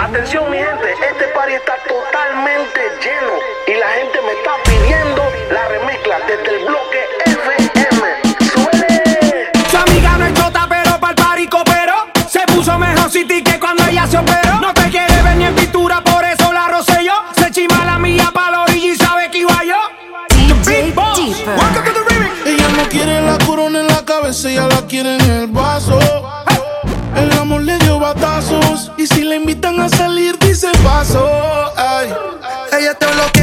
Atención mi gente, este party está totalmente lleno y la gente me está pidiendo la remezcla desde el bloque F. pasó. Ay. Ella te bloqueó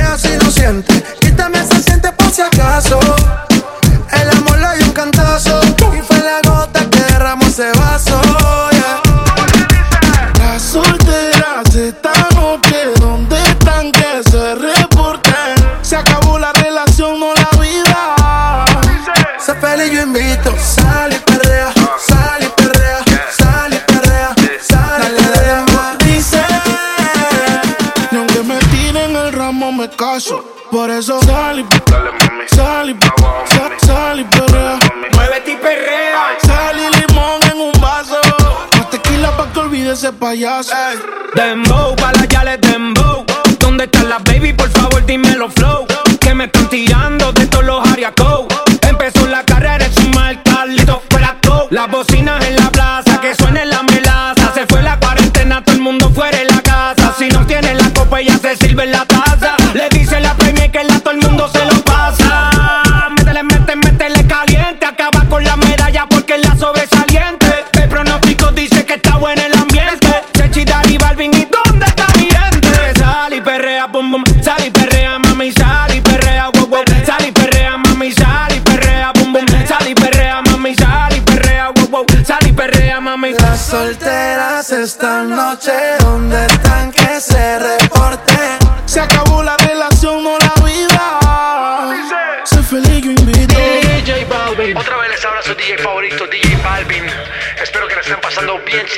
payaso. Dembow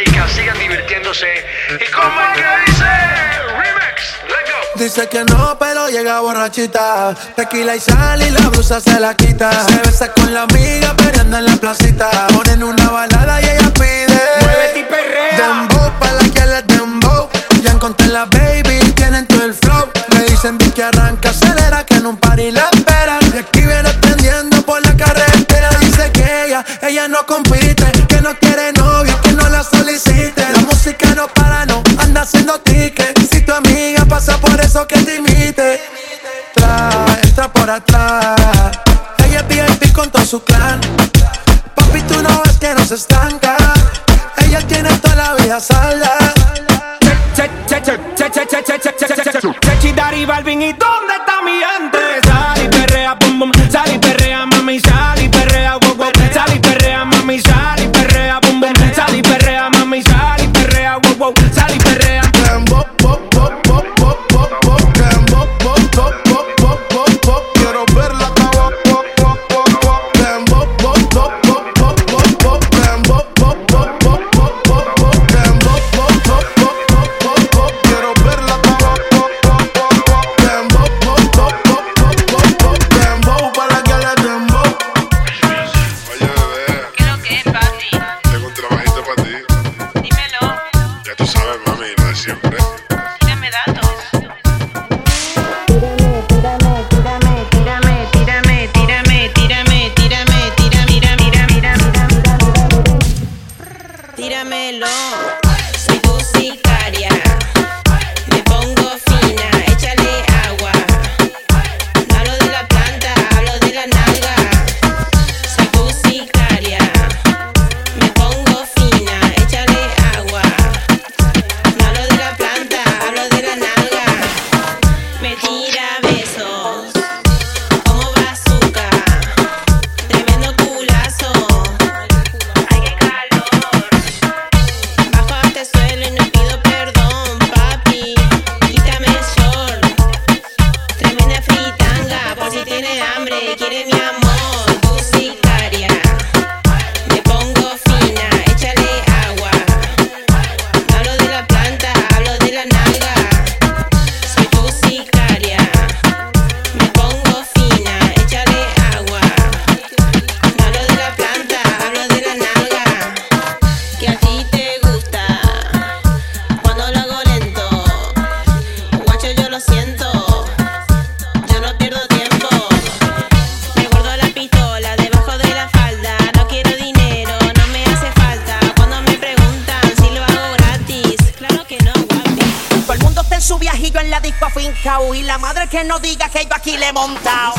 chicas sigan divirtiéndose. Y como el que dice, remix, let's go. Dice que no, pero llega borrachita. Tequila y sal y la blusa se la quita. Se besa con la amiga, pero anda en la placita. Ponen una balada y ella pide. Muévete y perrea. Dembow pa' que atrás. Ella es VIP con todo su clan. Papi, tú no ves que no se estanca. Ella tiene toda la vida salda. Chechi, Dari, Balvin, ¿y dónde está mi gente? Sal y perrea, pum, pum, sal y perrea, mami, sal. No diga que yo aquí le he montado.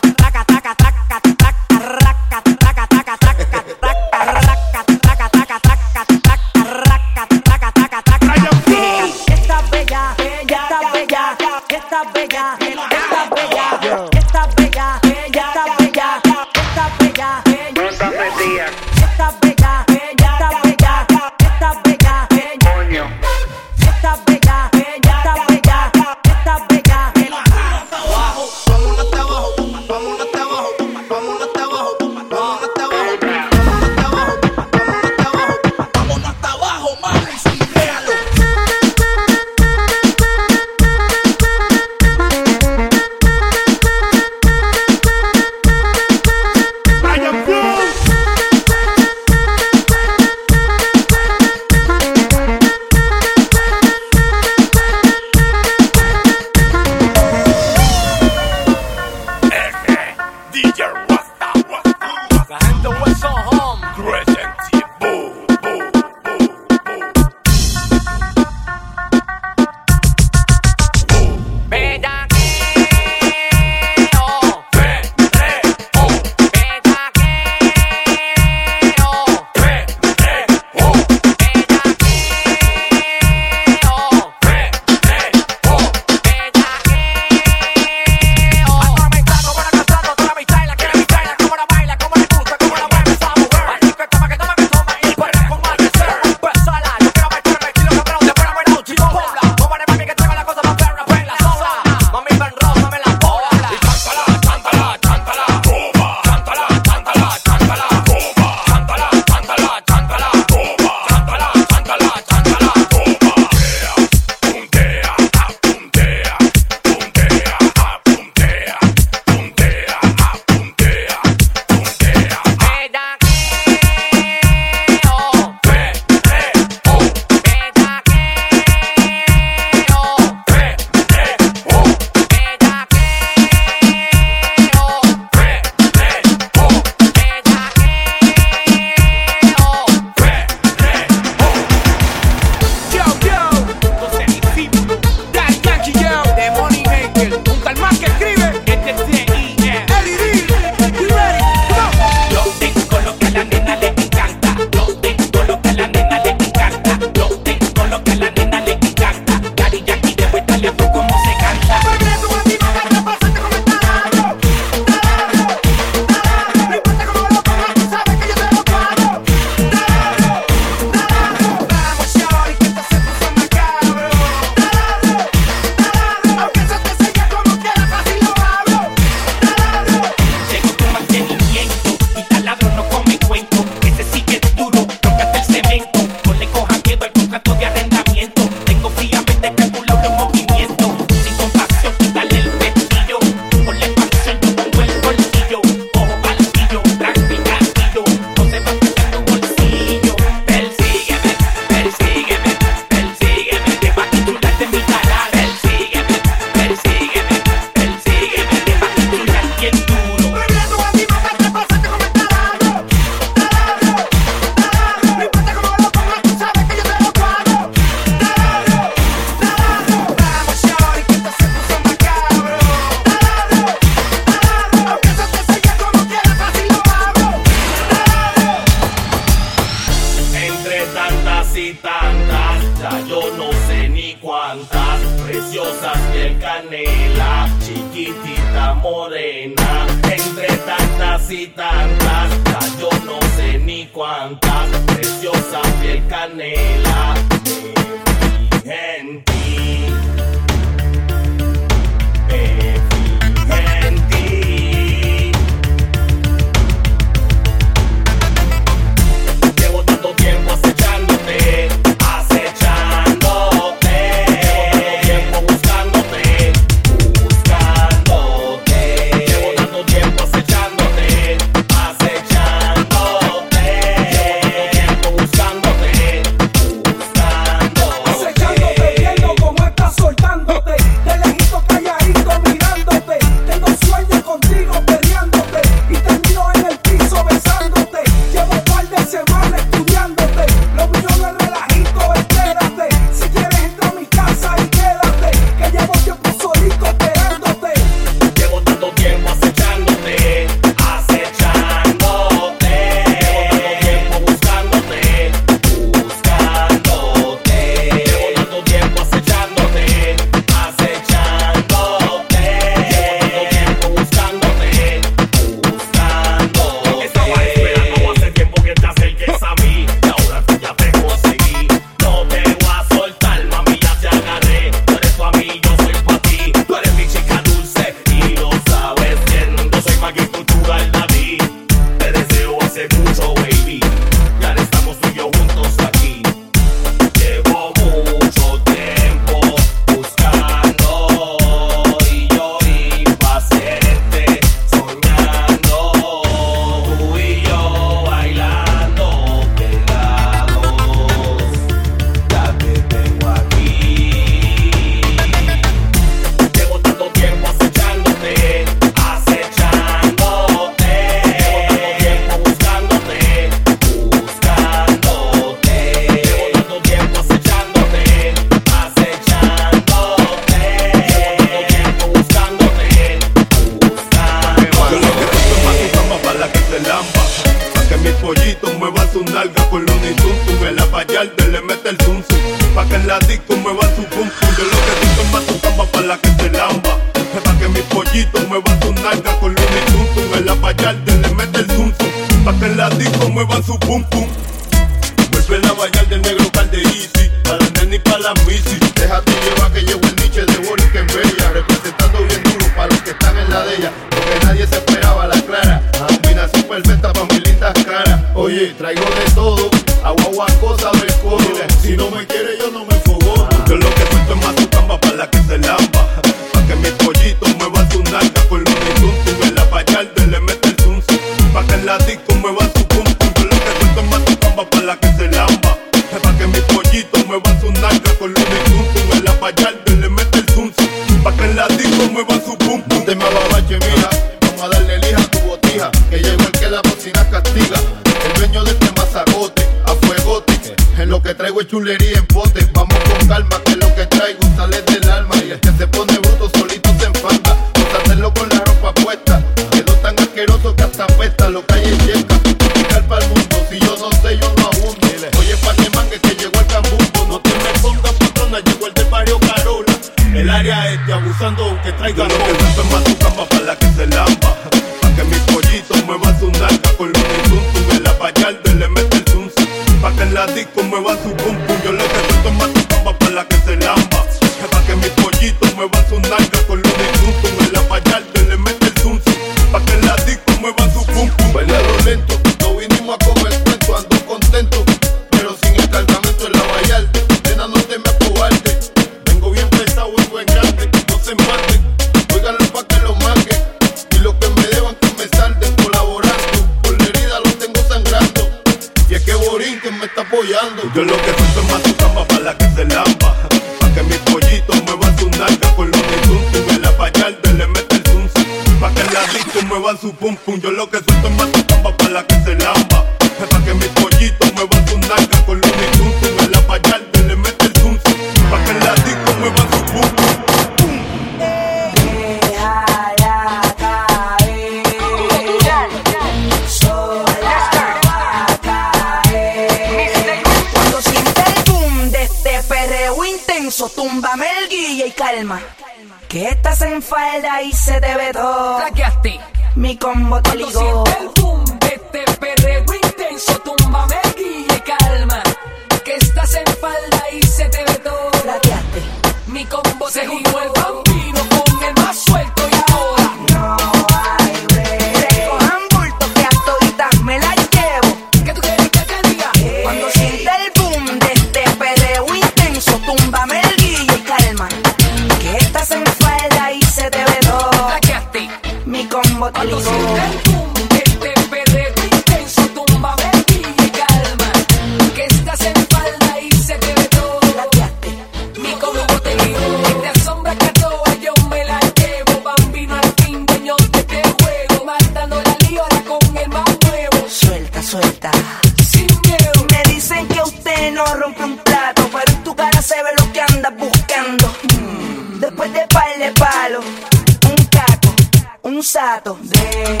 Un sato.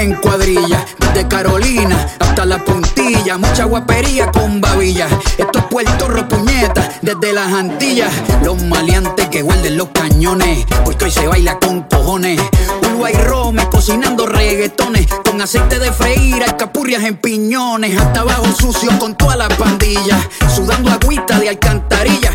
En cuadrilla. Desde Carolina hasta la puntilla. Mucha guapería con babilla. Esto es Puerto Rico, puñeta. Desde las Antillas. Los maleantes que guarden los cañones. Porque hoy se baila con cojones. Uruguay Rome cocinando reggaetones. Con aceite de freír, alcapurrias en piñones. Hasta abajo sucio con toda la pandilla. Sudando agüita de alcantarilla.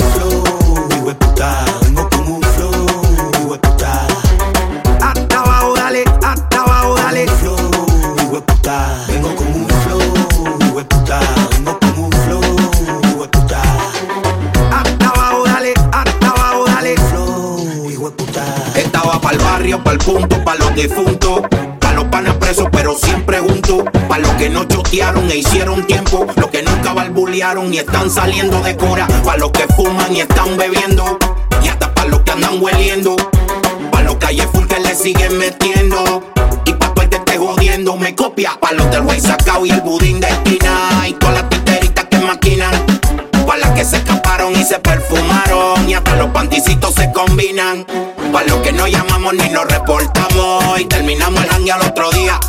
Barrio, pa'l punto, pa' los difuntos. Pa' los panas presos, pero siempre juntos. Pa' los que no chotearon e hicieron tiempo. Los que nunca barbulearon y están saliendo de cora. Pa' los que fuman y están bebiendo. Y hasta pa' los que andan hueliendo. Pa' los calles full que le siguen metiendo. Y pa' todo el que esté jodiendo me copia. Pa' los del güey sacao y el budín de esquina. Y todas las titeritas que maquinan. Que se escaparon y se perfumaron. Y hasta los panticitos se combinan. Pa' los que no llamamos ni nos reportamos. Y terminamos el hangue al otro día.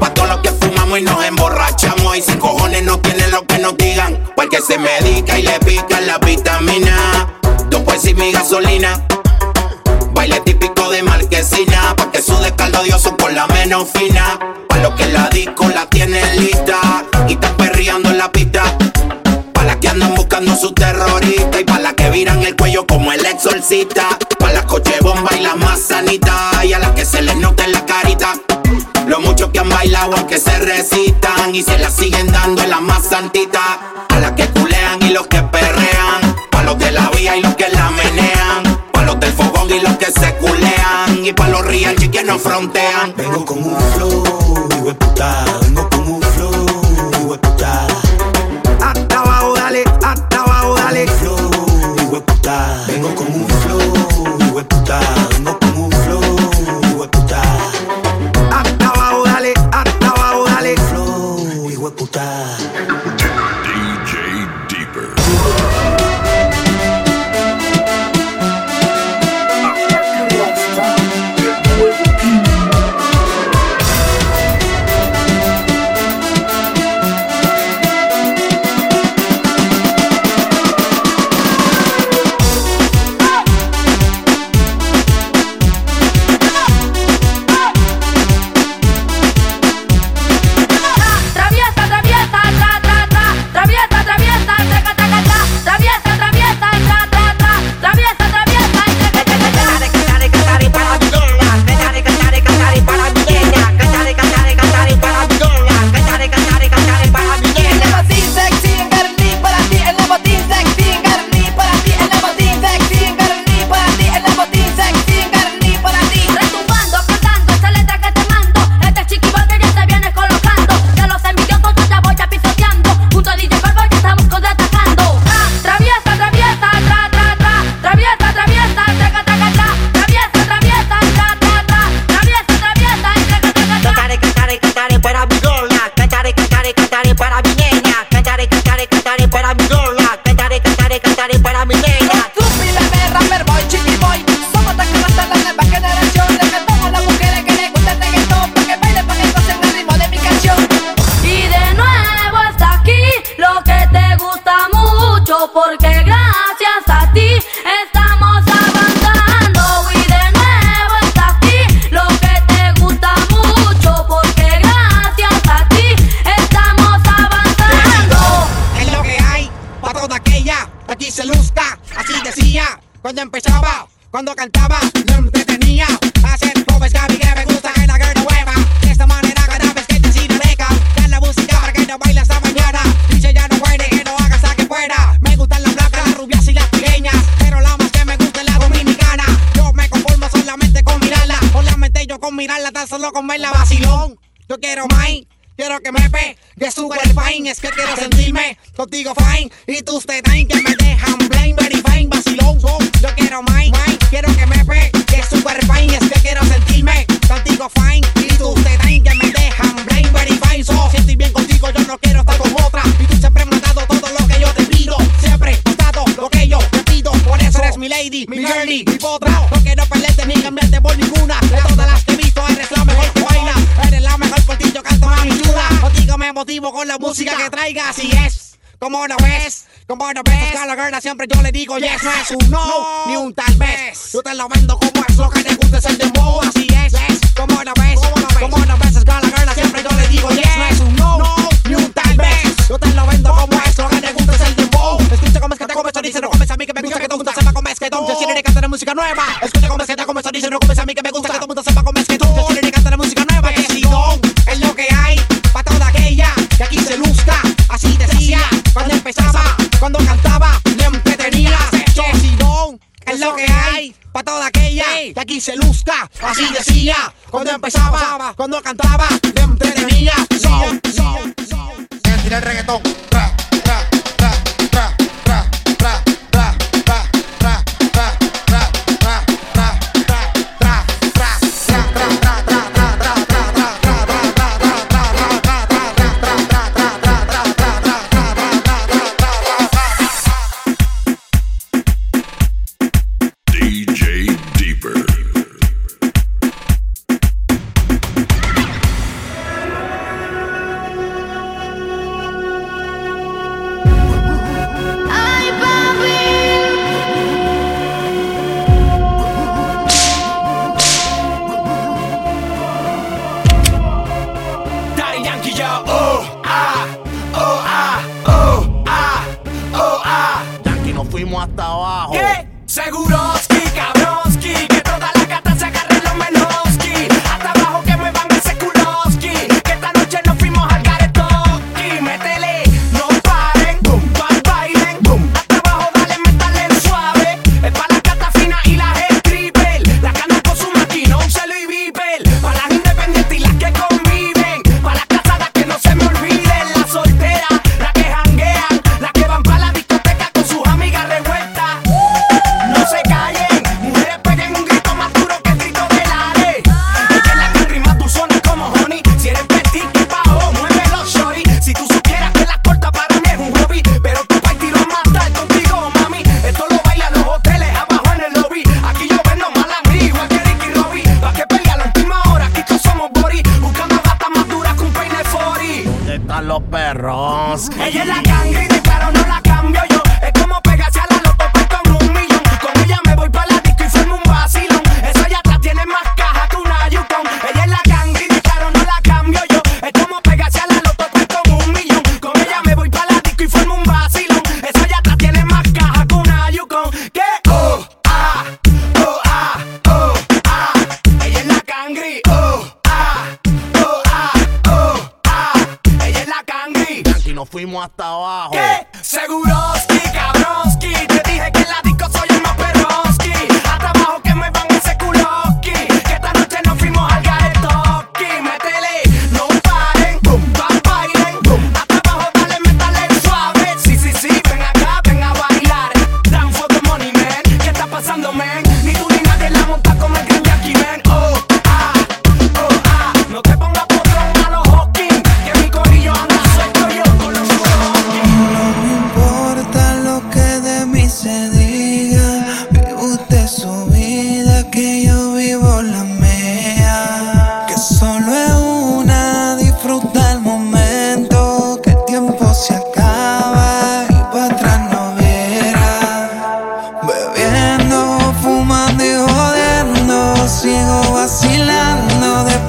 Pa' todos los que fumamos y nos emborrachamos. Y sin cojones no tienen lo que nos digan. Pa' el que se medica y le pican la vitamina. Yo pues y mi gasolina. Baile típico de marquesina. Pa' que sude caldo dioso con la menos fina. Pa' los que la disco la tienen lista. Viran el cuello como el exorcista. Pa' las coche bomba y las más sanitas y a las que se les nota en la carita. Lo mucho que han bailado aunque se resistan y se la siguen dando en la más santita. A las que culean y los que perrean. Pa' los de la vía y los que la menean. Pa' los del fogón y los que se culean. Y pa' los real que no frontean. Vengo con un flow, Cuando cantaba, no me entretenía. Hacer pobres Gaby que me gusta que la guerra hueva. De esta manera cada vez que te sirve deca. Dan la música para que no baile hasta mañana. Dice ya no muere, que no hagas a que fuera. Me gustan las blancas, las rubias y las pequeñas. Pero la más que me gusta es la dominicana. Yo me conformo solamente con mirarla. Solamente yo con mirarla, tan solo con verla vacilón. Yo quiero más. Quiero que me pe, que suba el pain, es que quiero sentirme contigo fine. siempre yo le digo yes, no es un no, ni un tal vez. Yo te lo vendo como es lo que te gusta, es el demonio. pasaba cuando cantaba.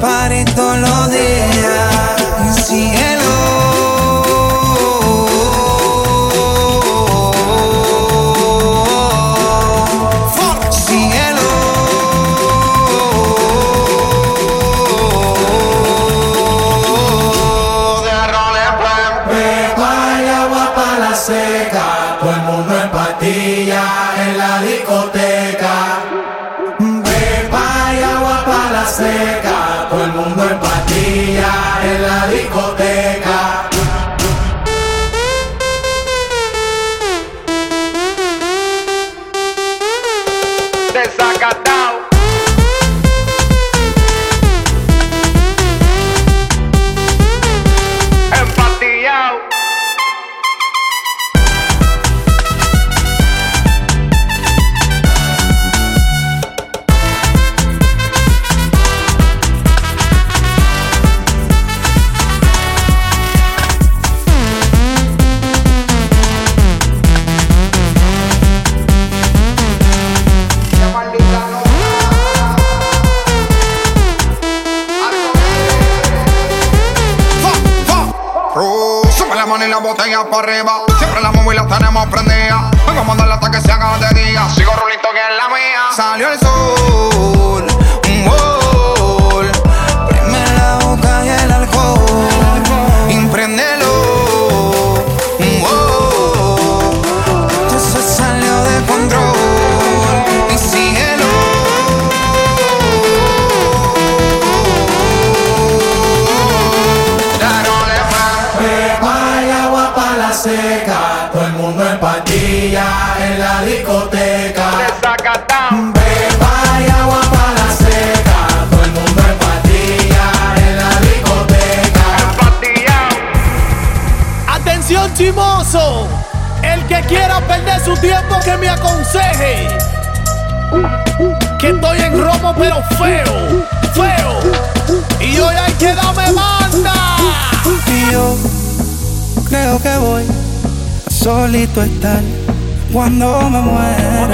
somebody solito estar cuando me muera.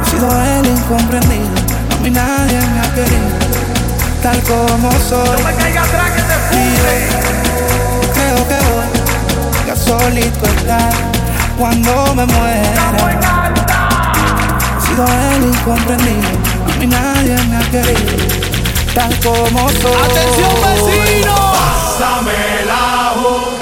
He sido el incomprendido, a mí nadie me ha querido, tal como soy. Y yo creo que voy a solito estar cuando me muera. He sido el incomprendido, a mí nadie me ha querido, tal como soy. ¡Atención, vecino! Pásame la boca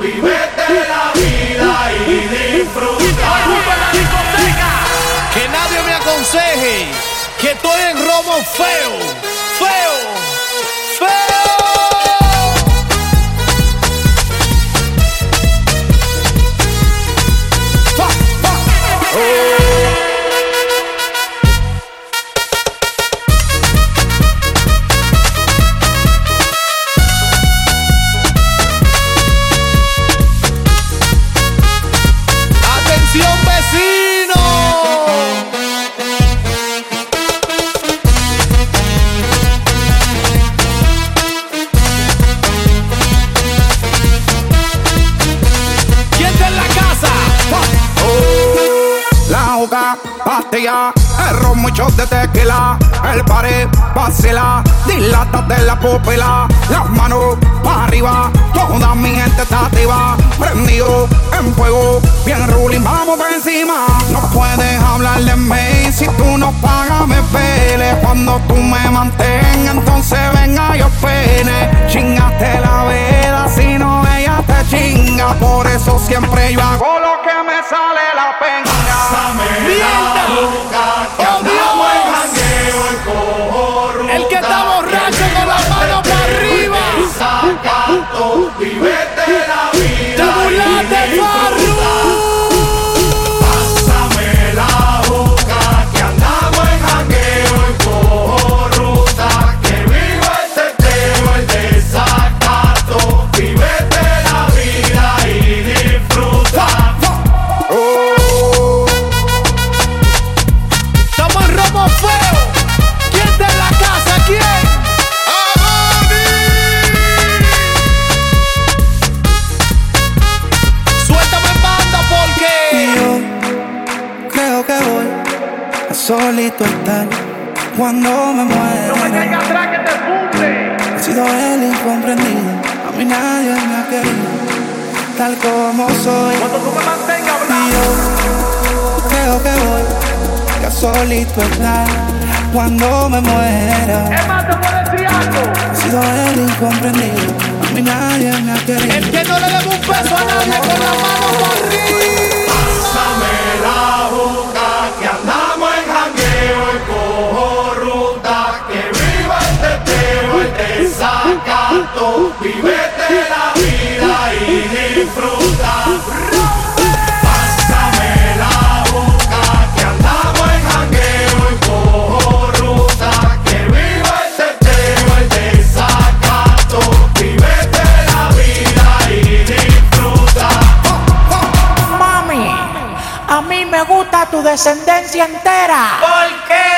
vivete la vida y disfruta. Que nadie me aconseje que estoy en romo feo, feo. Ron, muchos de tequila, el pared, vacila, dilata de la pupila, las manos para arriba, toda mi gente está activa, prendido en fuego, bien ruling, vamos por encima. No puedes hablar de mí si tú no pagas, me pele. Cuando tú me mantengas, entonces venga yo pene. Chingaste la vela, si no ella te chinga, por eso siempre yo hago lo que me sale la peña. El cuando me muera. No me caiga atrás que te funde. He sido el incomprendido, a mí nadie me ha querido, tal como soy. Cuando tú me mantengas Y yo creo que voy a solito estar cuando me muera. Es más, te puedo decir algo. He sido el incomprendido, a mí nadie me ha querido. El que no le debe un peso a nadie con la mano disfruta. Cátulo, vive te la vida y disfruta. Pásame la boca que ando muy hanguero y porusa que vivo este día hoy te sacato. Vive te la vida y disfruta. Mami, a mí me gusta tu descendencia entera. ¿Por qué?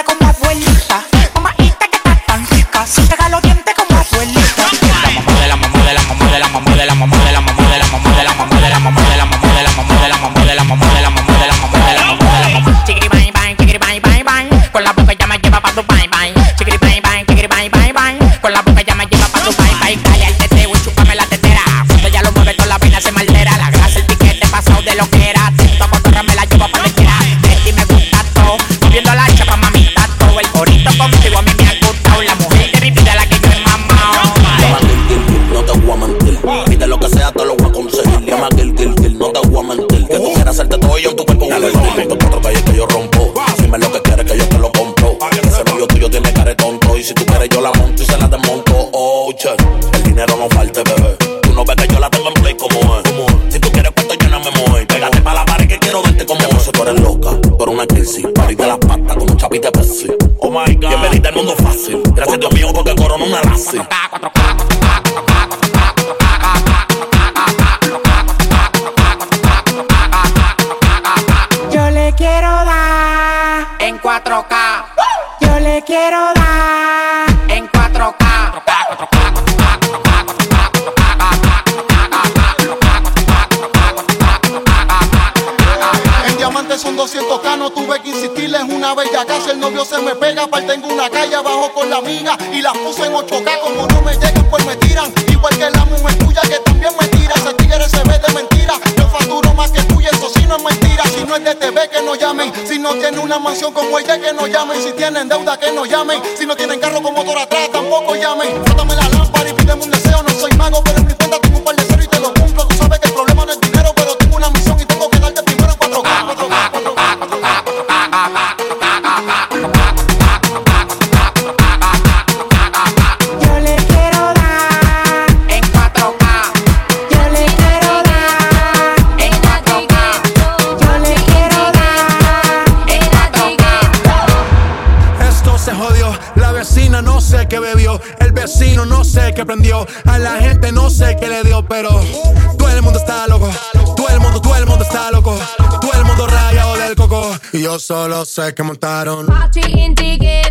Yo le quiero dar en 4K. Yo le quiero dar en 4K. En diamante son 200k, no tuve que insistirles una bella casa. El novio se me pega, aparte tengo una calle Y las puse en 8k, como no me llegan, pues me tiran. Igual que la mujer tuya que también me tira. Ese tigre se ve de mentira. Yo facturo más que tú y eso sí no es mentira. Si no es de TV, que no llamen. Si no tiene una mansión como ella, que no llamen. Si tienen deuda, que no llamen. Si no tienen solo sé que montaron. Party in the ghetto,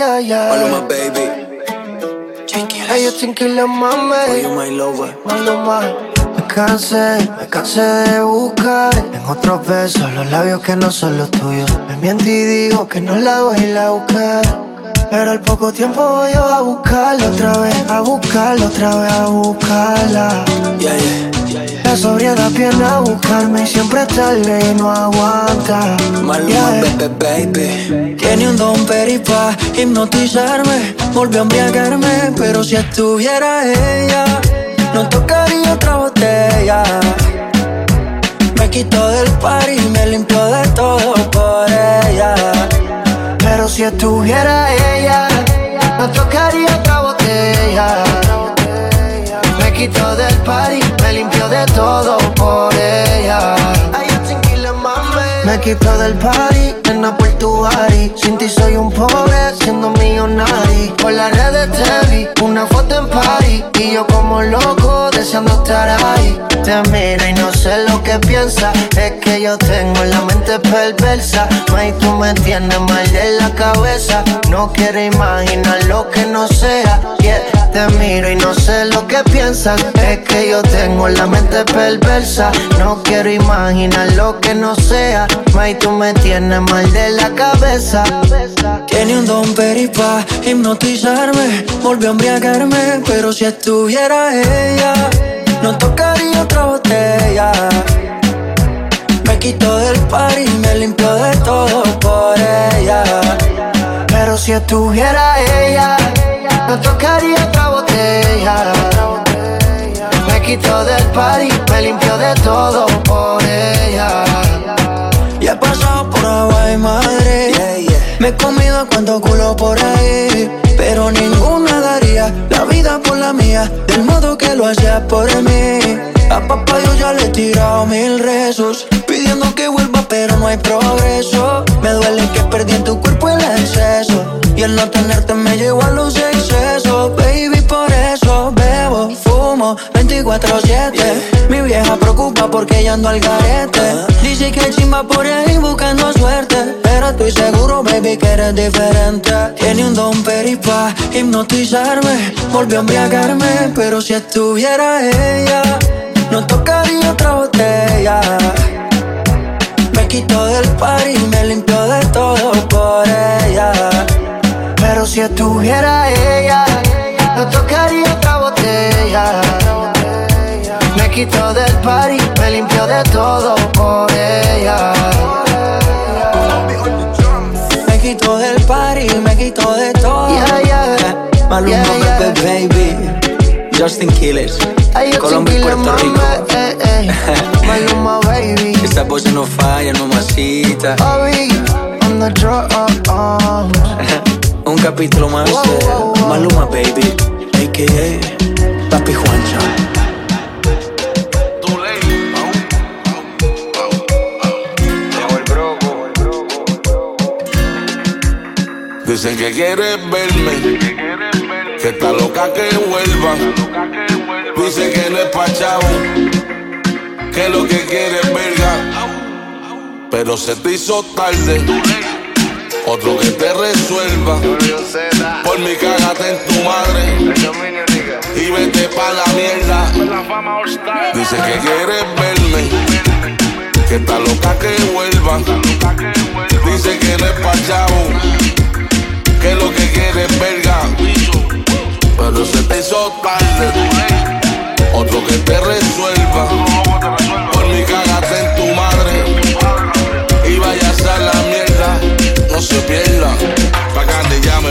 Yeah, yeah, yeah. Maluma, baby. Hey, yo tranquila, mami. My lover. Maluma. Me cansé, me cansé de buscar en otros besos los labios que no son los tuyos. Me miento y digo que no la voy a ir a buscar. Pero al poco tiempo voy yo a buscarla otra vez, a buscarla otra vez, a buscarla. La sobriedad viene a buscarme y siempre es tarde y no aguanta. Maluma, Yeah. baby, baby. Tiene un don peripa hipnotizarme. Volvió a embriagarme, pero si estuviera ella, no tocaría otra botella. Me quitó del party y me limpió de todo por ella. Pero si estuviera ella, no tocaría otra botella. Quitó del party, me limpió de todo por ella. Me quitó del party, en por tu body. Sin ti soy un pobre, siendo millonario. Por las redes te vi, una foto en party. Y yo como loco, deseando estar ahí. Te miro y no sé lo que piensas. Es que yo tengo la mente perversa. May, tú me tienes mal de la cabeza. No quiero imaginar lo que no sea. Te miro y no sé lo que piensas. Es que yo tengo la mente perversa. No quiero imaginar lo que no sea. May, tú me tienes mal de la cabeza. Tiene un don peripa hipnotizarme. Volvió a embriagarme, pero si estuviera ella, no tocaría otra botella. Me quitó del party y me limpió de todo por ella. Pero si estuviera ella, no tocaría otra botella. Me quitó del party, me limpió de todo por ella. Pasado por agua y madre. Me he comido cuanto culo por ahí. Pero ninguna daría la vida por la mía. Del modo que lo hacía por mí. A papá yo ya le he tirado mil rezos. Pidiendo que vuelva, pero no hay progreso. Me duele que perdí en tu cuerpo el exceso. Y el no tenerte me llevó a los excesos. Baby, por eso bebo, fumo 24-7. Mi vieja preocupa porque ya ando al garete. Dice que chimba por ahí buscando suerte. Pero estoy seguro, baby, que eres diferente. Tiene un don peripa hipnotizarme. Volvió a embriagarme, pero si estuviera ella, no tocaría otra botella. Me quitó del party y me limpió de todo por ella. Pero si estuviera ella, no tocaría otra botella. Me quitó del party, me limpió de todo por ella. Me quitó del party, me quitó de todo. Yeah, yeah. Maluma, Yeah, yeah. baby, baby. Justin Quiles. Colombia y Puerto Rico. mama, eh, eh. Maluma, baby. Esta voz no falla, no masita. On the drums. Un capítulo más de Maluma, baby. A.K.A. Papi Juancho. Dicen que quieres verme, que está loca que vuelva. Dice que no es pa' chavo, que lo que quiere es verga. Pero se te hizo tarde, otro que te resuelva. Por mi cágate en tu madre y vete pa' la mierda. Dice que quieres verme, que está loca que vuelva. Dice que no es pa' chavo, que lo que quiere verga. Pero se te hizo tarde, otro que te resuelva. Por mi cágate en tu madre y vayas a la mierda, no se pierda. Pa'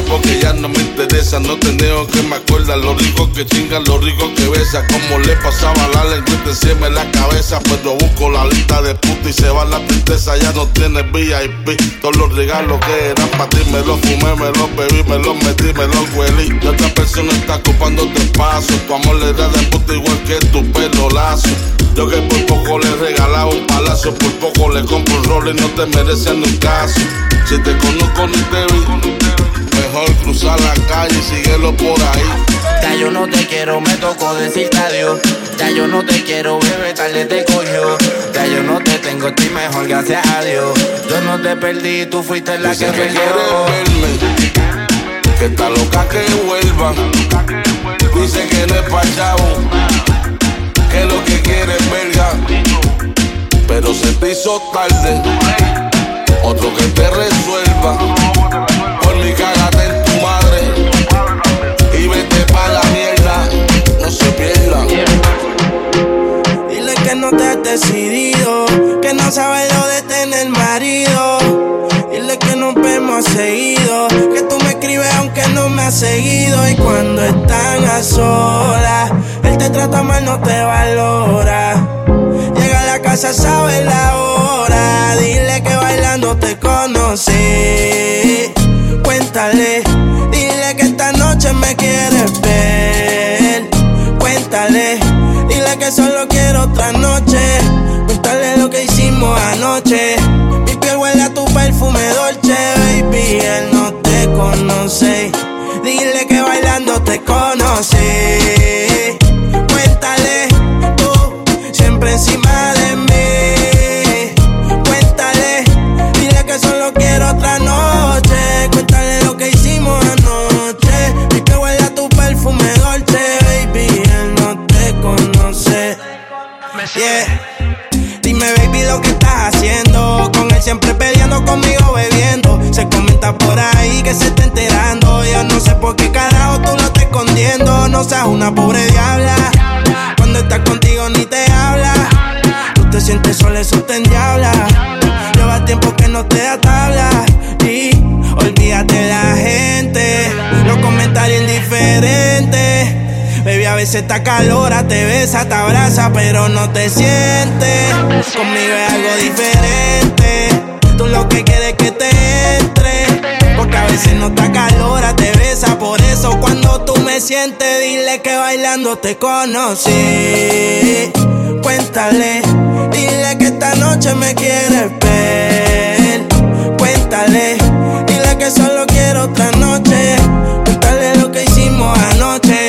porque ya no me interesa. No tengo que me acuerda lo rico que chinga, lo rico que besa. Como le pasaba la lengua encima en la cabeza. Pero busco la lista de puta y se va la tristeza. Ya no tienes VIP. Todos los regalos que eran para ti me los fumé, me los bebí, me los metí, me los huelí. Y otra persona está ocupando tu espacio. Tu amor le da de puta igual que tu pelo lazo. Yo que por poco le regalaba un palacio, por poco le compro un rol y no te merecen un caso. Si te conozco ni te vi, mejor cruzar la calle y síguelo por ahí. Ya yo no te quiero, me tocó decirte adiós. Ya yo no te quiero, bebé, tarde te cogió. Ya yo no te tengo, estoy mejor, gracias a Dios. Yo no te perdí, tú fuiste la Dice que que me que está loca que vuelva. Dice que no es pa' chavo, que lo que quiere es verga. Pero se te hizo tarde, otro que te resuelva. te has decidido, que no sabes lo de tener marido. Dile que nos vemos seguido, que tú me escribes aunque no me has seguido. Y cuando están a solas, él te trata mal, no te valora. Llega a la casa, sabe la hora. Dile que bailando te conocí. Cuéntale, dile que esta noche me quieres ver. Cuéntale solo quiero otra noche. Cuéntale lo que hicimos anoche. Mi piel huele a tu perfume dolce, baby. Él no te conoce. Dile que bailando te conocí. Siempre peleando, conmigo bebiendo. Se comenta por ahí que se está enterando. Yo no sé por qué carajo tú lo estás escondiendo. No seas una pobre diabla. Cuando estás contigo ni te habla. Tú te sientes sola, eso te endiabla. Lleva tiempo que no te da tabla. Y olvídate de la gente. Los comentarios indiferentes. Baby, a veces está calora, te besa, te abraza, pero no te sientes. Conmigo es algo diferente. Tú lo que quieres es que te entre. Porque a veces no está calora, te besa. Por eso cuando tú me sientes, dile que bailando te conocí. Cuéntale, dile que esta noche me quieres ver. Cuéntale, dile que solo quiero otra noche. Cuéntale lo que hicimos anoche.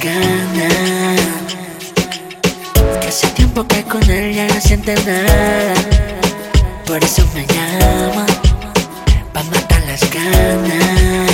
ganas. Que hace tiempo que con él ya no siente nada. Por eso me llama, pa' matar las ganas.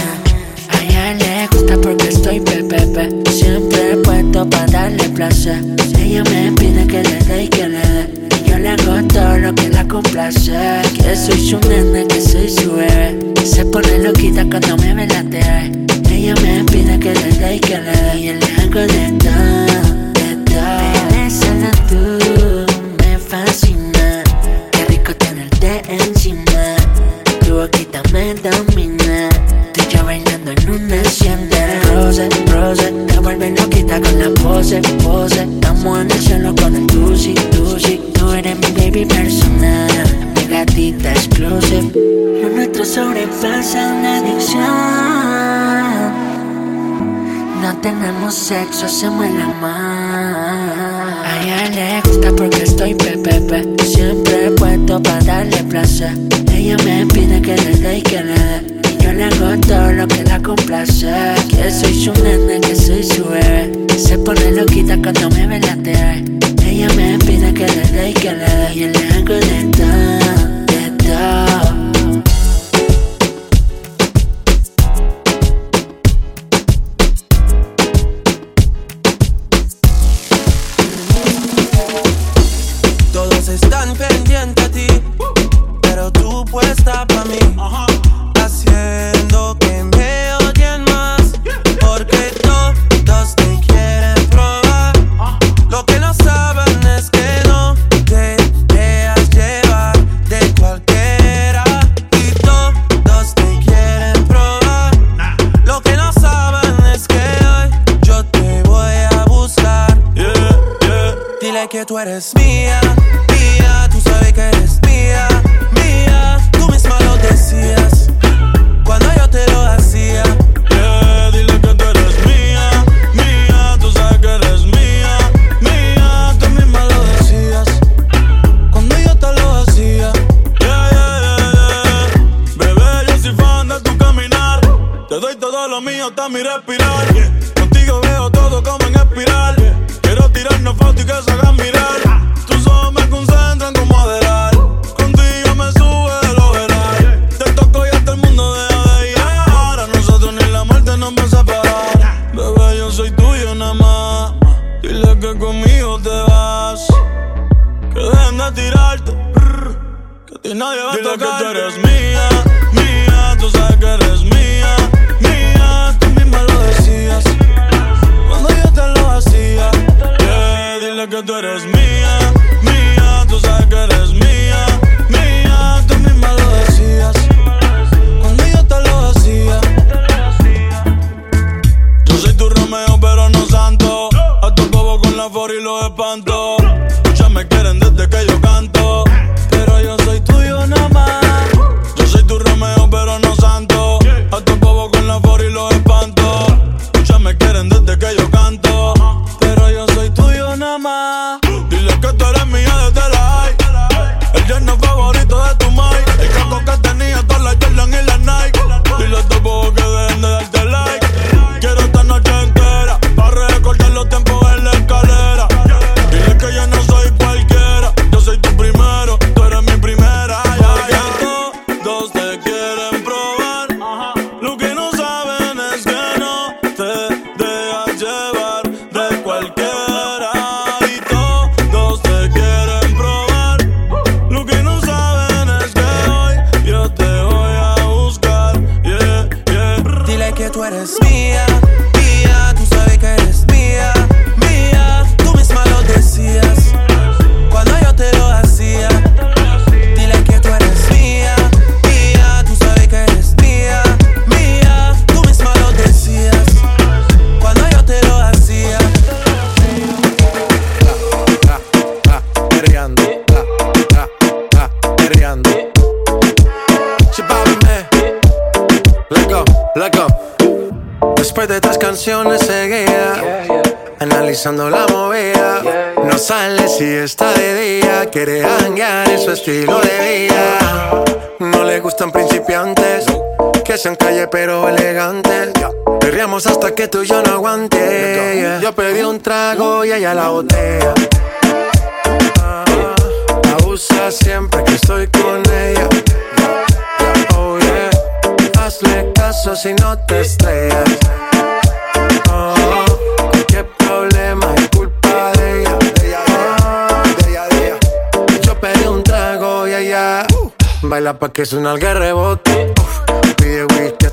A ella le gusta porque estoy pepepe. Siempre puesto pa' darle placer. Ella me pide que le dé y que le dé. Yo le hago todo lo que la complace. Que soy su nena, que soy su bebé. Se pone loquita cuando me ve la TV. Ella me pide que le dé y que le dé y le hago de todo sexo se muela más. respirar. Contigo veo todo como en espiral. Quiero tirarnos fotos y que se hagan mirar. Ah. Tus ojos me concentran como adelar. Contigo me sube del overal. Te toco y hasta el mundo deja de ir. Ahora nosotros ni la muerte nos va a separar. Bebé, yo soy tuyo nada más. Dile que conmigo te vas. Que dejen de tirarte. Que a ti nadie va a tocar. que eres mío. que tú eres pero elegantes. Perreamos hasta que tú y yo no aguante. Yo pedí un trago y ella la botella. Ah, La usa siempre que estoy con ella. Oh yeah, hazle caso si no te estrellas. Oh, qué problema es culpa de ella. Ah. Yo pedí un trago y ella baila pa' que suena el rebote. Pide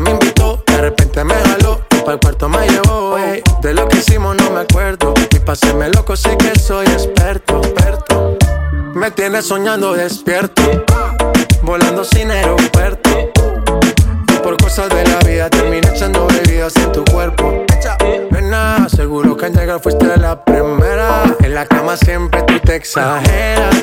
Me invitó, de repente me jaló. Para el cuarto me llevó. ey. De lo que hicimos no me acuerdo. Y paséme loco, sé que soy experto, experto. Me tiene soñando despierto, volando sin aeropuerto. Y por cosas de la vida terminé echando bebidas en tu cuerpo. Nena, seguro que al llegar fuiste la primera. En la cama siempre tú te exageras.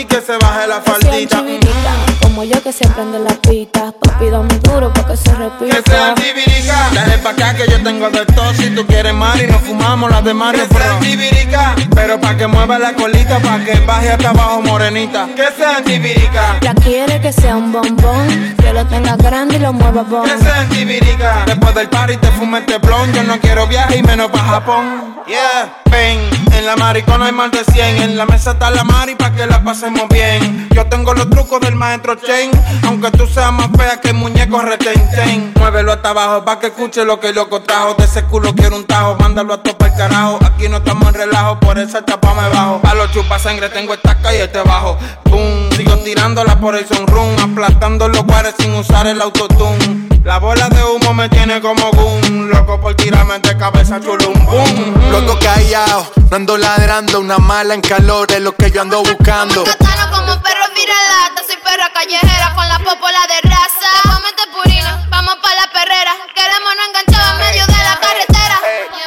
y que se baje la faldita. Como yo que se prende la pita, papi dame duro pa' que se repita. Que sean chiviricas, dale pa' acá que yo tengo de todo. Si tú quieres mar y nos fumamos las de Mario Que sean chiviricas, pero pa' que mueva la colita, pa' que baje hasta abajo morenita. Que sean chiviricas, Ya quiere que sea un bombón, que lo tenga grande y lo mueva bon. Después del party te fume este blon, yo no quiero viaje y menos pa' Japón. Yeah, ven, en la maricona hay más de 100. En la mesa está la mari pa' que la pasemos bien. Yo tengo los trucos del maestro Chen, aunque tú seas más fea que el muñeco retenten. Muévelo hasta abajo pa' que escuche lo que el loco trajo. De ese culo quiero un tajo, mándalo a tope el carajo. Aquí no estamos en relajo, por esa chapa me bajo. A los chupa sangre tengo estaca y este bajo. Boom, sigo tirándola por el sunroom, aplastando los guares sin usar el autotune. La bola de humo me tiene como boom, loco por tirarme de cabeza chulum boom. Loco callado, no ando ladrando, una mala en calor es lo que yo ando buscando. Katana como perro viralata, soy perra callejera con la popola de raza. Te purina, vamos pa' la perrera. Queremos no enganchado en medio de la carretera. Yo,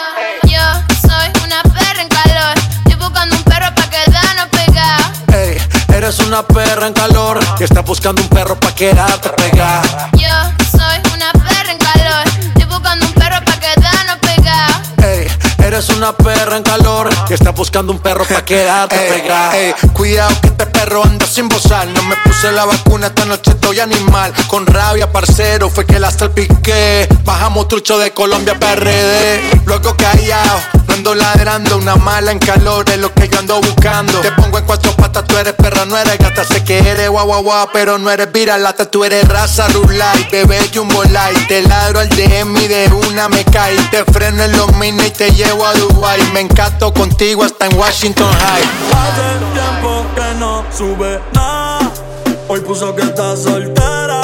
eres una perra en calor y estás buscando un perro pa' quedarte pegada. Yo soy una perra en calor. Estoy buscando un perro pa' quedarnos pegados. Ey, eres una perra en calor y estás buscando un perro pa' quedarte pegada. Ey, cuidado que este perro anda sin bozar. No me puse la vacuna, esta noche estoy animal. Con rabia, parcero, fue que la hasta el piqué. Bajamos trucho de Colombia PRD. Luego callado, no ando ladrando. Una mala en calor es lo que yo ando buscando. Te pongo en cuatro patas, tú eres perra, no eres gata. Sé que eres guau guau guau, pero no eres viralata. Tú eres raza rulay, bebé jumbo light. Te ladro al DM y de una me cae. Te freno en los mini y te llevo a Dubai. Me encanto contigo hasta en Washington High. Hace tiempo que no sube nada. Hoy puso que está soltera.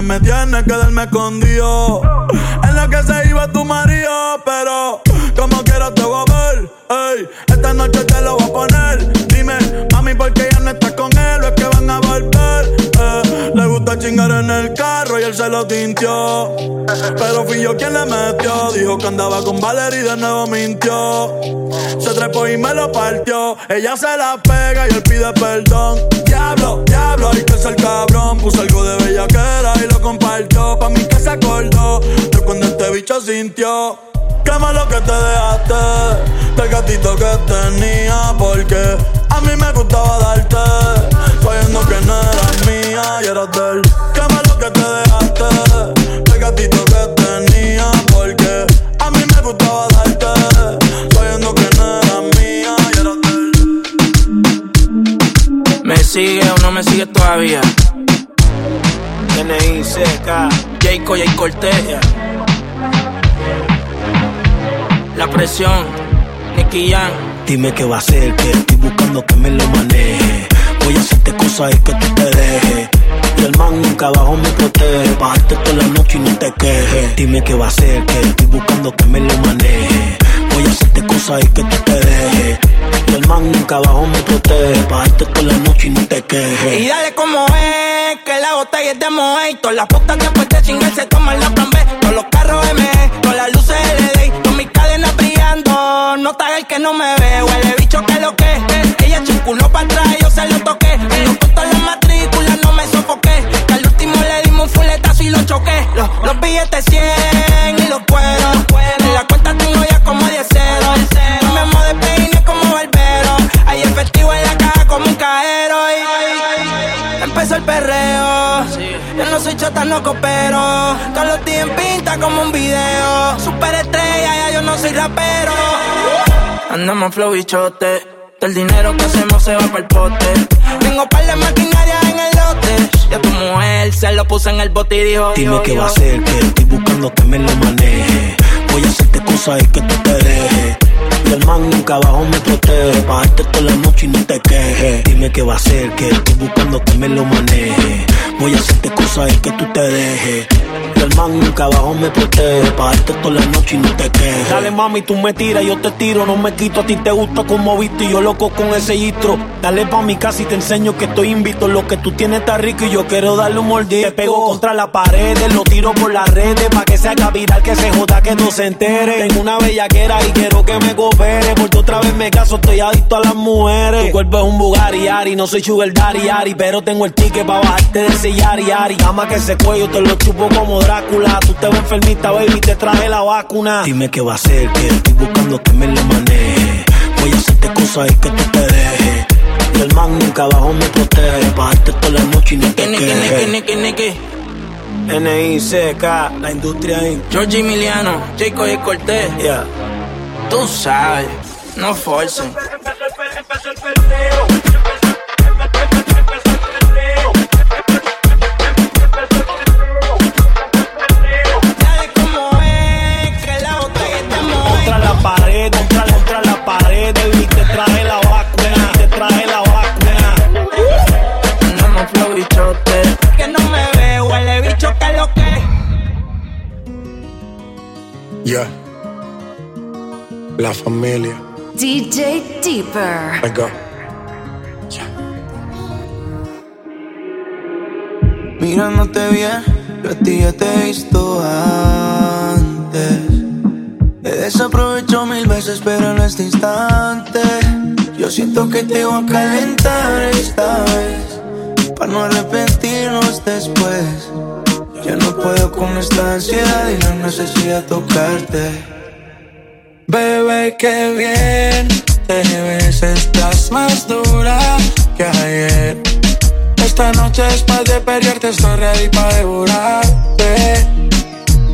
Me tienes que darme escondido. En la que se iba tu marido, pero como quiera te voy a ver. Esta noche te lo voy a poner. Dime, mami, ¿por qué ya no estás con él? ¿O es que van a volver? Eh, le gusta chingar en el carro y él se lo tintió. Pero fui yo quien le metió. Dijo que andaba con Valerie y de nuevo mintió. Se trepó y me lo partió. Ella se la pega y él pide perdón. Diablo, diablo, hay que ser cabrón. Puso algo de bellaquera y compartió. Pa' mí que se acordó de cuando este bicho sintió. Qué malo que te dejaste del gatito que tenía. Porque a mí me gustaba darte. Sabiendo que no eras mía y eras de él. Qué malo que te dejaste del gatito que tenía. Porque a mí me gustaba darte. Sabiendo que no eras mía y eras de. ¿Me sigue o no me sigue todavía? N.I.C.K. Jayco y Cortés. La presión, Nicky Jam. Dime qué va a hacer, que estoy buscando que me lo maneje. Voy a hacerte cosas y que tú te dejes. Y el man nunca abajo me protege. Bajarte toda la noche y no te quejes. Dime qué va a hacer, que estoy buscando que me lo maneje. Voy a hacerte cosas y que tú te dejes. Y el man nunca abajo me protege. Bajarte toda la noche y no te quejes. Y dale como es, que la botella es de Moe. Todas las putas después de chingar se toman la plan B. Todos los carros M, con las luces LED. Con mis cadenas brillando, no haga el que no me ve. Huele bicho que lo que es. Ella chupuló para atrás, yo se lo toqué. En los puntos las matrículas no me sofoqué. Que al último le dimos un fuletazo y lo choqué. Los, los billetes 100 y los cueros. En la cuenta tengo ya como 10 Yo soy chota, no coopero. Todos los días en pinta como un video. Super estrella, ya yo no soy rapero. Andamos flow bichote. Todo el dinero que hacemos se va para el pote. Tengo par de maquinaria en el lote. Ya tu mujer se lo puso en el bote y dijo: Dime dijo, qué va a hacer, que estoy buscando que me lo maneje. Voy a hacerte cosas y que tú te dejes. Y el man nunca abajo me protege. Bajarte toda la noche y no te quejes. Dime qué va a hacer, que estoy buscando que me lo maneje. Voy a hacerte cosas y que tú te dejes. El man nunca abajo me protege. Bajarte toda la noche y no te quejes. Dale mami, tú me tiras, yo te tiro, no me quito. A ti te gusta como viste y yo loco con ese gistro. Dale pa' mi casa y te enseño que estoy invito. Lo que tú tienes está rico y yo quiero darle un mordisco. Te pego contra la pared, lo tiro por las redes. Pa' que se haga viral, que se joda, que no se entere. Tengo una bellaquera y quiero que me coopere. Porque otra vez me caso, estoy adicto a las mujeres. Tu cuerpo es un Bugatti, Ari, no soy sugar daddy, Ari. Pero tengo el ticket pa' bajarte de ese Yari Yari. Dama que ese cuello te lo chupo como Drácula. Tú te ves enfermita, baby, te traje la vacuna. Dime qué va a hacer, que estoy buscando que me lo maneje. Voy a hacerte cosas y que tú te dejes. Y el man nunca abajo me protege. Pa' darte toda la noche y no te Niki, quejes. Niki, Niki, Niki. N.I.C.K. La industria Inc. Georgie Emiliano, Chico y Cortés. Yeah. Tú sabes, no forcen. Contra La familia. DJ Deeper. Let go. Mirándote bien, yo a ti ya te he visto antes. He desaprovechado mil veces, pero en este instante yo siento que te voy a calentar esta vez. Para no arrepentirnos después. Ya no puedo con esta ansiedad y la necesidad de tocarte. Bebé, qué bien te ves, estás más dura que ayer. Esta noche después de pelearte estoy ready para devorarte.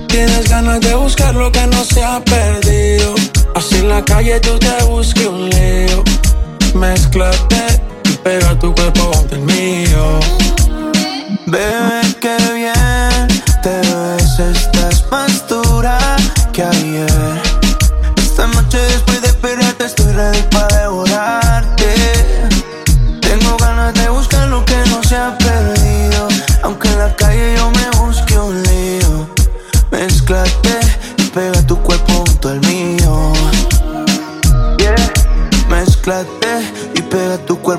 Tienes ganas de buscar lo que no se ha perdido. Así en la calle tú te busques un lío. Mezclate pega tu cuerpo ante el mío. Bebé, qué bien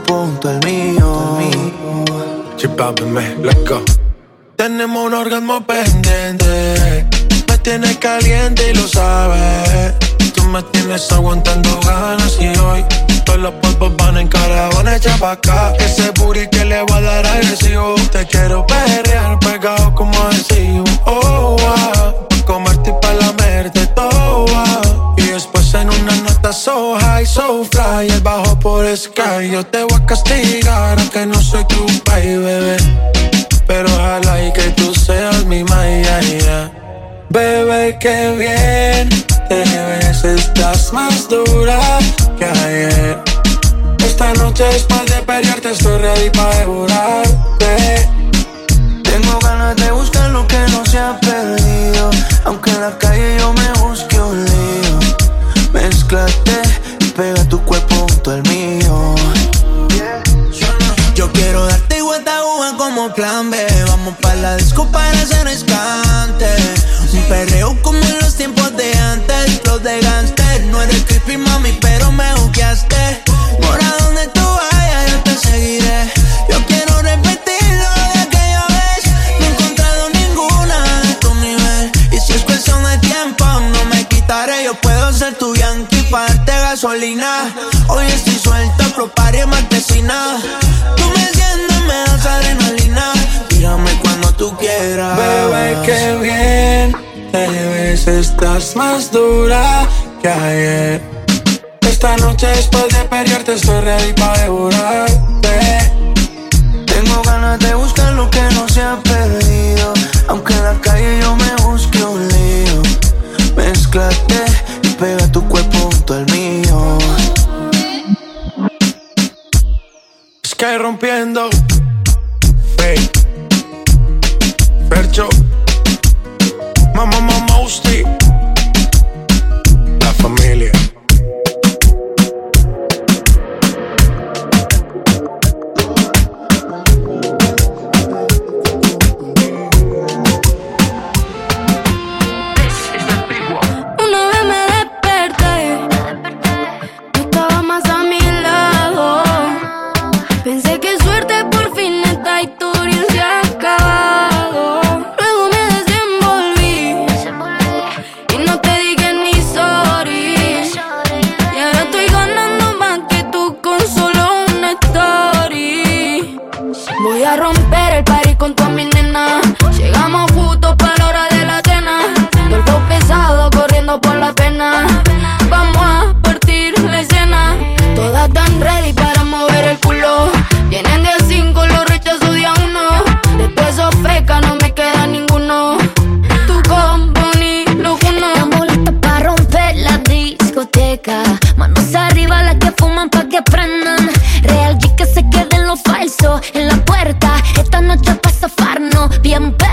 junto al mío. Chipápeme, let's go. Tenemos un orgasmo pendiente. Me tienes caliente y lo sabes. Tú me tienes aguantando ganas y hoy todos los polvos van en caravana echa pa' acá. Ese booty que le va a dar agresivo. Te quiero perrear pegado como adhesivo. Oh. Pa' comerte y pa' lamerte todo. So high, so fly. El bajo por sky. Yo te voy a castigar aunque no soy tu baby, bebé. Pero ojalá y que tú seas mi maya, yeah. Bebé, qué bien te ves, estás más dura que ayer. Esta noche después de pelearte estoy ready para devorarte.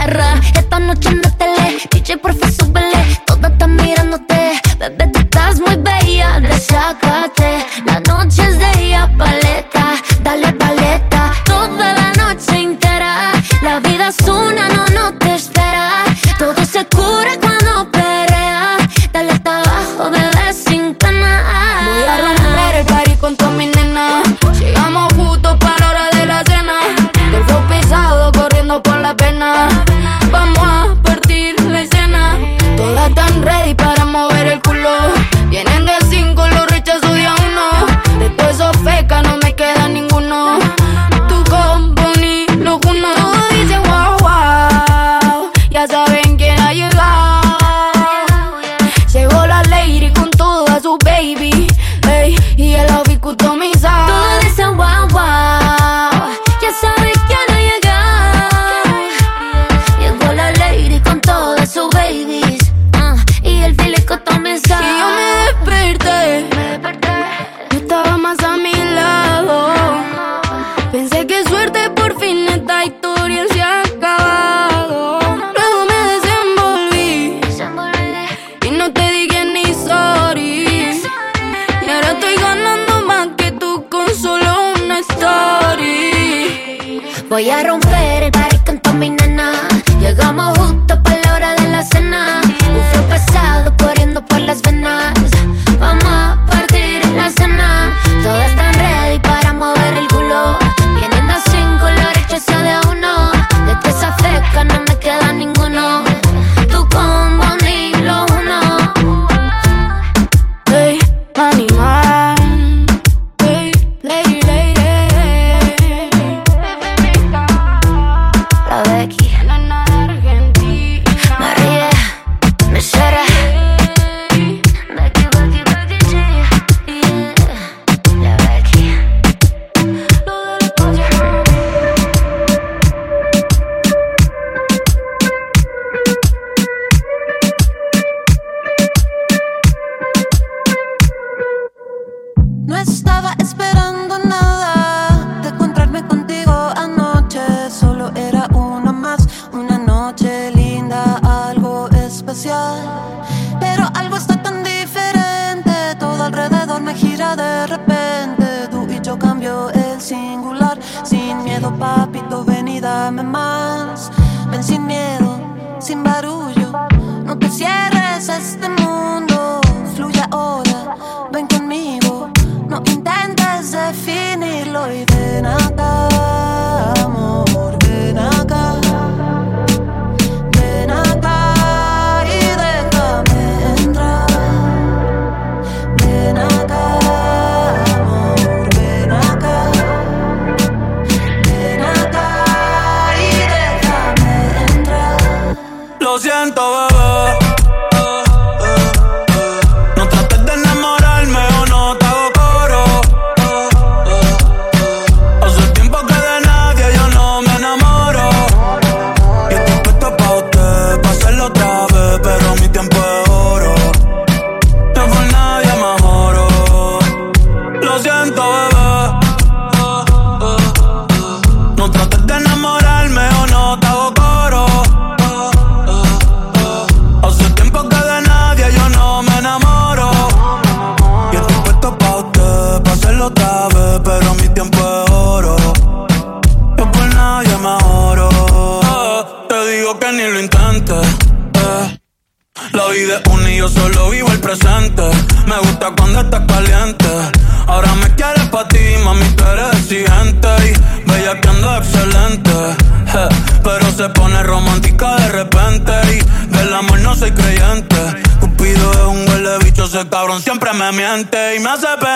guitarra. Esta noche en la tele, DJ dame más. Ven sin miedo, sin barullo. No te cierres a este mundo. How's bad?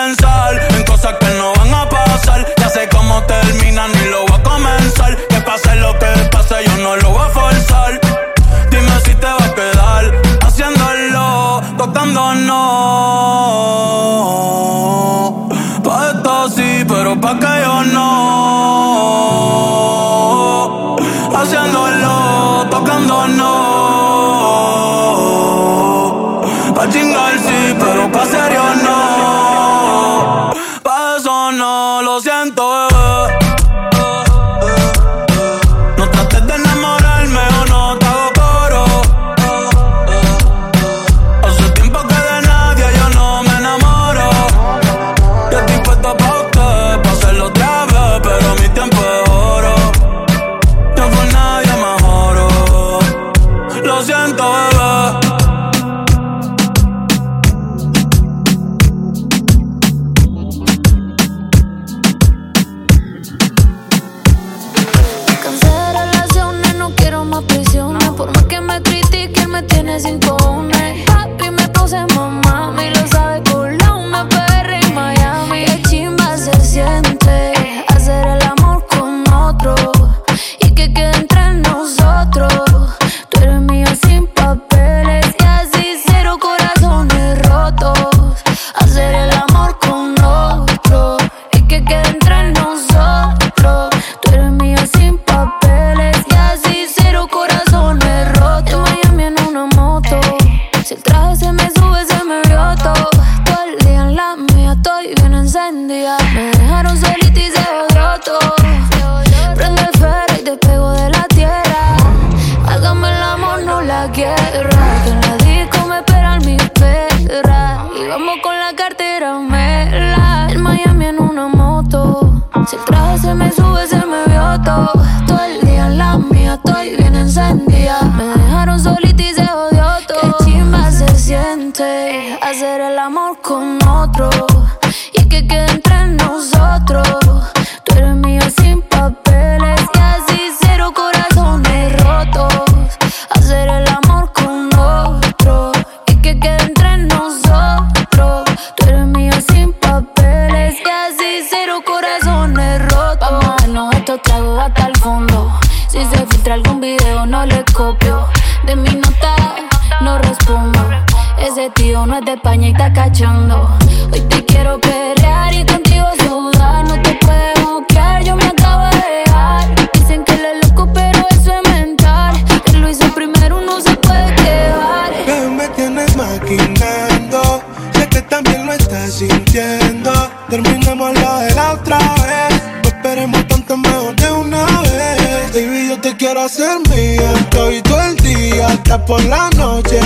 Te quiero hacer mía. Estoy todo el día hasta por la noche.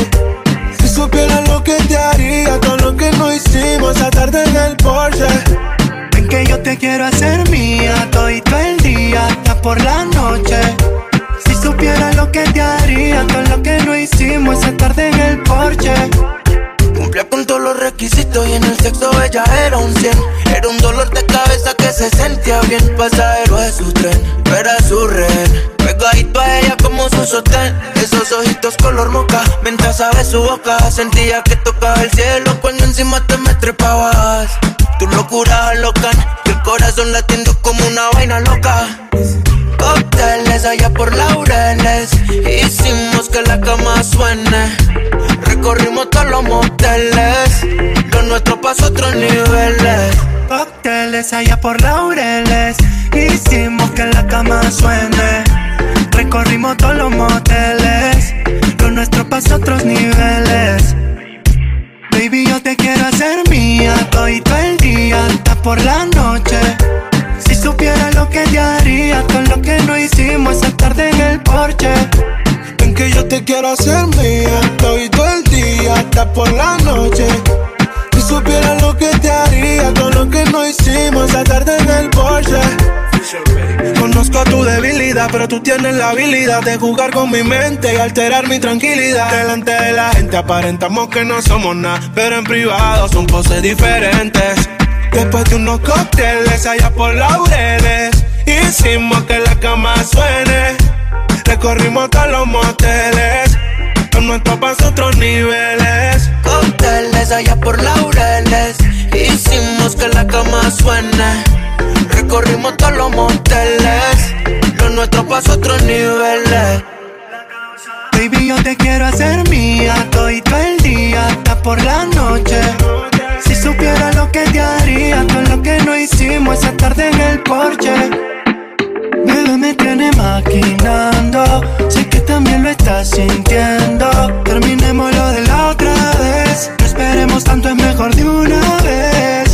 Si supieras lo que te haría, todo lo que no hicimos esa tarde en el Porsche. Ven que yo te quiero hacer mía, todo el día hasta por la noche. Si supiera lo que te haría, todo lo que no hicimos esa tarde en el porche. Cumplía con todos los requisitos y en el sexo ella era un 100 Era un dolor de cabeza que se sentía bien. Pasajero de su tren, era su rehén. Pegadito a ella como su sostén. Esos ojitos color moca, mientras sabe su boca. Sentía que tocaba el cielo cuando encima te me trepabas. Tu locura locan y el corazón latiendo como una vaina loca. Cócteles allá por laureles Hicimos que la cama suene Recorrimos todos los moteles Lo nuestro pasó otros niveles Cócteles allá por laureles. Hicimos que la cama suene. Recorrimos todos los moteles. Lo nuestro pasó otros niveles. Baby, yo te quiero hacer mía. Todo el día hasta por la noche. Si supiera lo que te haría, todo lo que no hicimos esa tarde en el porche. Que yo te quiero hacer mía. Estoy todo el día hasta por la noche. Si supieras lo que te haría con lo que no hicimos esa tarde en el Porsche. Conozco tu debilidad, pero tú tienes la habilidad de jugar con mi mente y alterar mi tranquilidad. Delante de la gente aparentamos que no somos nada, pero en privado son poses diferentes. Después de unos cócteles allá por laureles, hicimos que la cama suene. Recorrimos todos los moteles, con nuestro paso a otros niveles. Cócteles allá por laureles Hicimos que la cama suene Recorrimos todos los moteles Lo nuestro pasó a otros niveles Baby, yo te quiero hacer mía, todo el día hasta por la noche. Si supiera lo que te haría, todo lo que no hicimos esa tarde en el porche. Bebé me tiene maquinando, sé que también lo estás sintiendo. Terminemos lo de la otra vez, no esperemos tanto, es mejor de una vez.